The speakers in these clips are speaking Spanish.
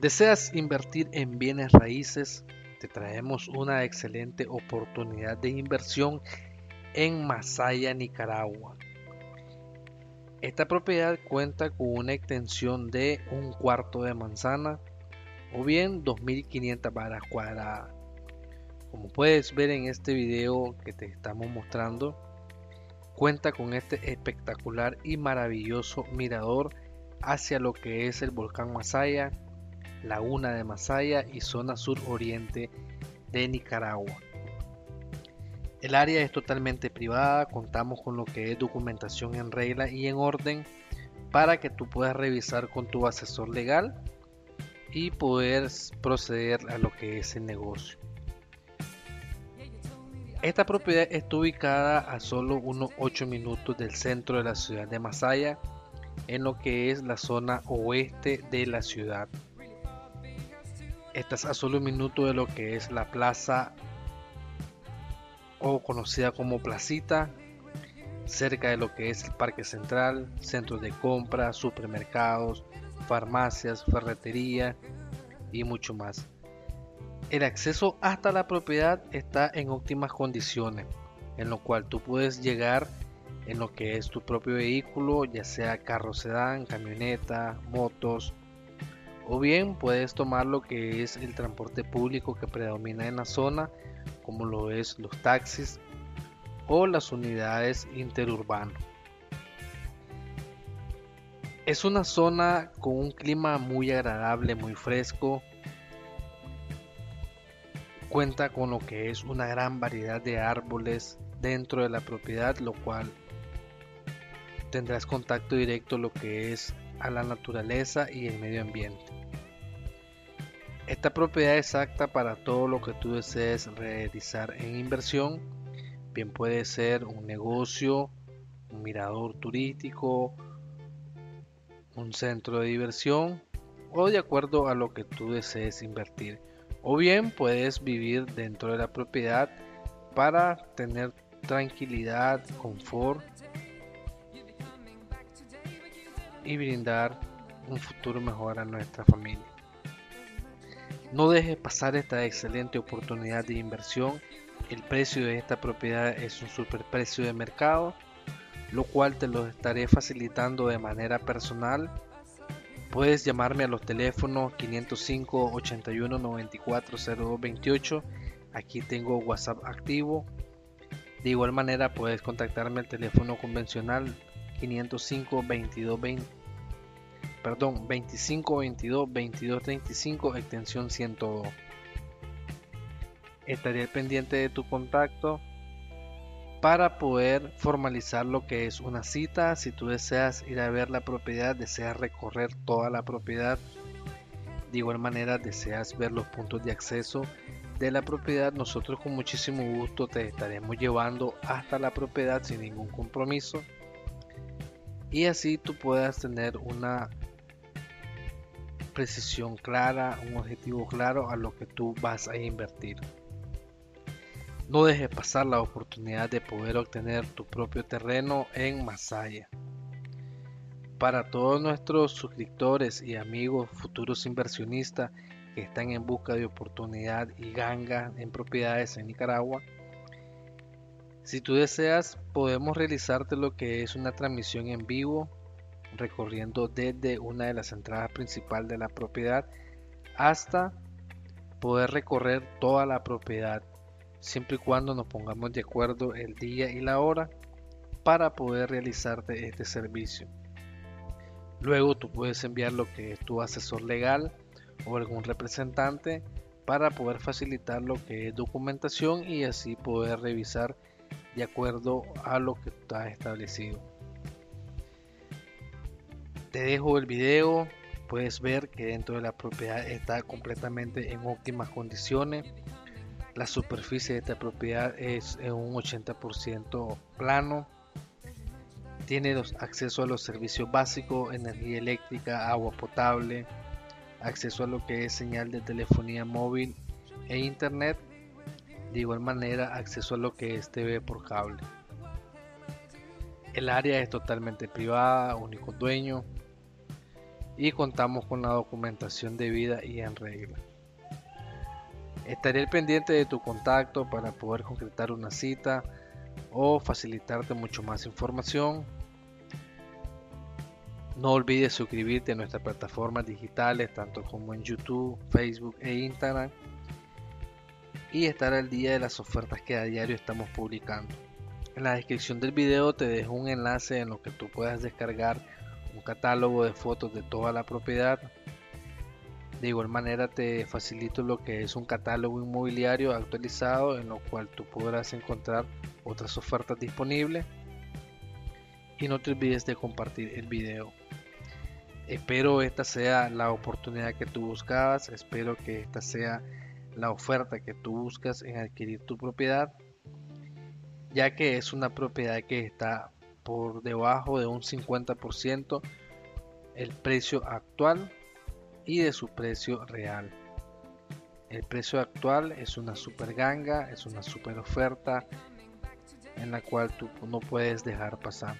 ¿Deseas invertir en bienes raíces? Te traemos una excelente oportunidad de inversión en Masaya, Nicaragua. Esta propiedad cuenta con una extensión de un cuarto de manzana o bien 2500 varas cuadradas. Como puedes ver en este video que te estamos mostrando, cuenta con este espectacular y maravilloso mirador hacia lo que es el volcán Masaya, laguna de Masaya y zona sur-oriente de Nicaragua. El área es totalmente privada, contamos con lo que es documentación en regla y en orden para que tú puedas revisar con tu asesor legal y poder proceder a lo que es el negocio. Esta propiedad está ubicada a solo unos 8 minutos del centro de la ciudad de Masaya, en lo que es la zona oeste de la ciudad. Estás a solo un minuto de lo que es la plaza o conocida como placita, cerca de lo que es el parque central, centros de compra, supermercados, farmacias, ferretería y mucho más. El acceso hasta la propiedad está en óptimas condiciones, en lo cual tú puedes llegar en lo que es tu propio vehículo, ya sea carro sedán, camioneta, motos, o bien puedes tomar lo que es el transporte público que predomina en la zona, como lo es los taxis o las unidades interurbanas. Es una zona con un clima muy agradable, muy fresco. Cuenta con lo que es una gran variedad de árboles dentro de la propiedad, lo cual tendrás contacto directo lo que es a la naturaleza y el medio ambiente. Esta propiedad es apta para todo lo que tú desees realizar en inversión. Bien puede ser un negocio, un mirador turístico, un centro de diversión o de acuerdo a lo que tú desees invertir. O bien puedes vivir dentro de la propiedad para tener tranquilidad, confort y brindar un futuro mejor a nuestra familia. No dejes pasar esta excelente oportunidad de inversión. El precio de esta propiedad es un superprecio de mercado lo cual te lo estaré facilitando de manera personal. Puedes llamarme a los teléfonos 505 81 94 0228. Aquí tengo WhatsApp activo. De igual manera puedes contactarme al teléfono convencional 505 22 20, perdón, 25 22 22 35 extensión 102. Estaré pendiente de tu contacto para poder formalizar lo que es una cita. Si tú deseas ir a ver la propiedad, deseas recorrer toda la propiedad, de igual manera deseas ver los puntos de acceso de la propiedad, nosotros con muchísimo gusto te estaremos llevando hasta la propiedad sin ningún compromiso y así tú puedas tener una precisión clara, un objetivo claro a lo que tú vas a invertir. No dejes pasar la oportunidad de poder obtener tu propio terreno en Masaya. Para todos nuestros suscriptores y amigos futuros inversionistas que están en busca de oportunidad y ganga en propiedades en Nicaragua, si tú deseas podemos realizarte lo que es una transmisión en vivo recorriendo desde una de las entradas principales de la propiedad hasta poder recorrer toda la propiedad siempre y cuando nos pongamos de acuerdo el día y la hora para poder realizarte este servicio. Luego tú puedes enviar lo que es tu asesor legal o algún representante para poder facilitar lo que es documentación y así poder revisar de acuerdo a lo que está establecido. Te dejo el video, puedes ver que dentro de la propiedad está completamente en óptimas condiciones la superficie de esta propiedad es en un 80% plano. Tiene acceso a los servicios básicos, energía eléctrica, agua potable, acceso a lo que es señal de telefonía móvil e internet. De igual manera, acceso a lo que es TV por cable. El área es totalmente privada, único dueño. y contamos con la documentación debida y en regla. Estaré al pendiente de tu contacto para poder concretar una cita o facilitarte mucho más información. No olvides suscribirte a nuestras plataformas digitales, tanto como en YouTube, Facebook e Instagram, y estar al día de las ofertas que a diario estamos publicando. En la descripción del video te dejo un enlace en lo que tú puedas descargar un catálogo de fotos de toda la propiedad. De igual manera te facilito lo que es un catálogo inmobiliario actualizado en lo cual tú podrás encontrar otras ofertas disponibles. Y no te olvides de compartir el video. Espero esta sea la oportunidad que tú buscabas, espero que esta sea la oferta que tú buscas en adquirir tu propiedad, ya que es una propiedad que está por debajo de un 50% el precio actual y de su precio real. El precio actual es una super ganga, es una super oferta en la cual tú no puedes dejar pasar.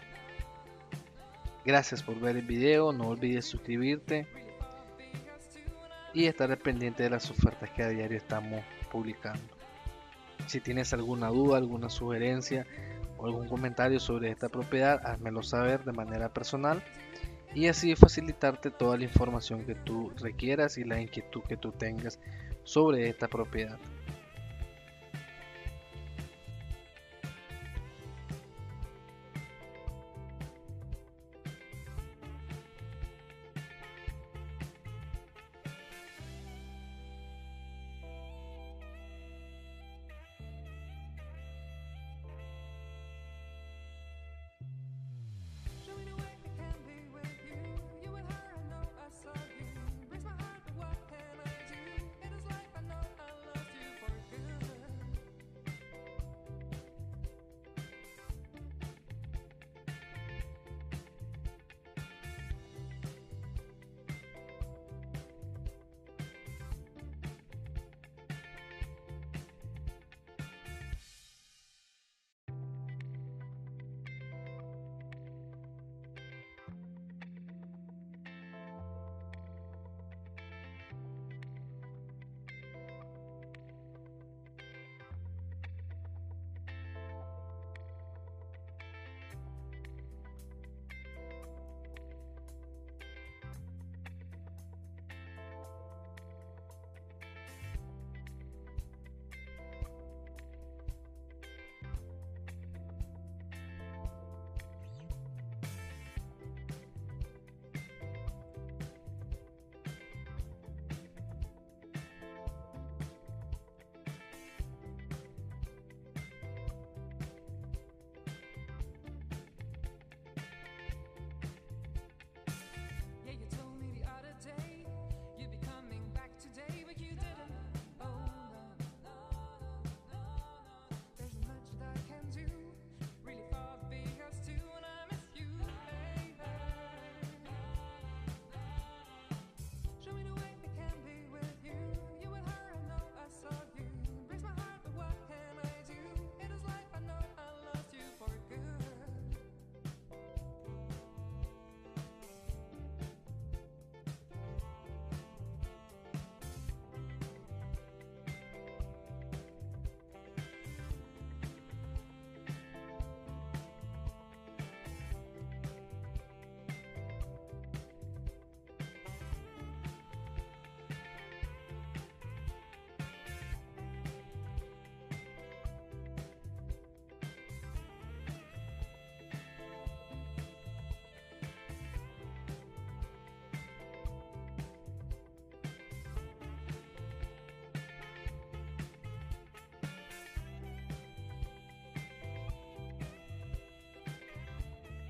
Gracias por ver el video, no olvides suscribirte y estar pendiente de las ofertas que a diario estamos publicando. Si tienes alguna duda, alguna sugerencia o algún comentario sobre esta propiedad, házmelo saber de manera personal y así facilitarte toda la información que tú requieras y la inquietud que tú tengas sobre esta propiedad.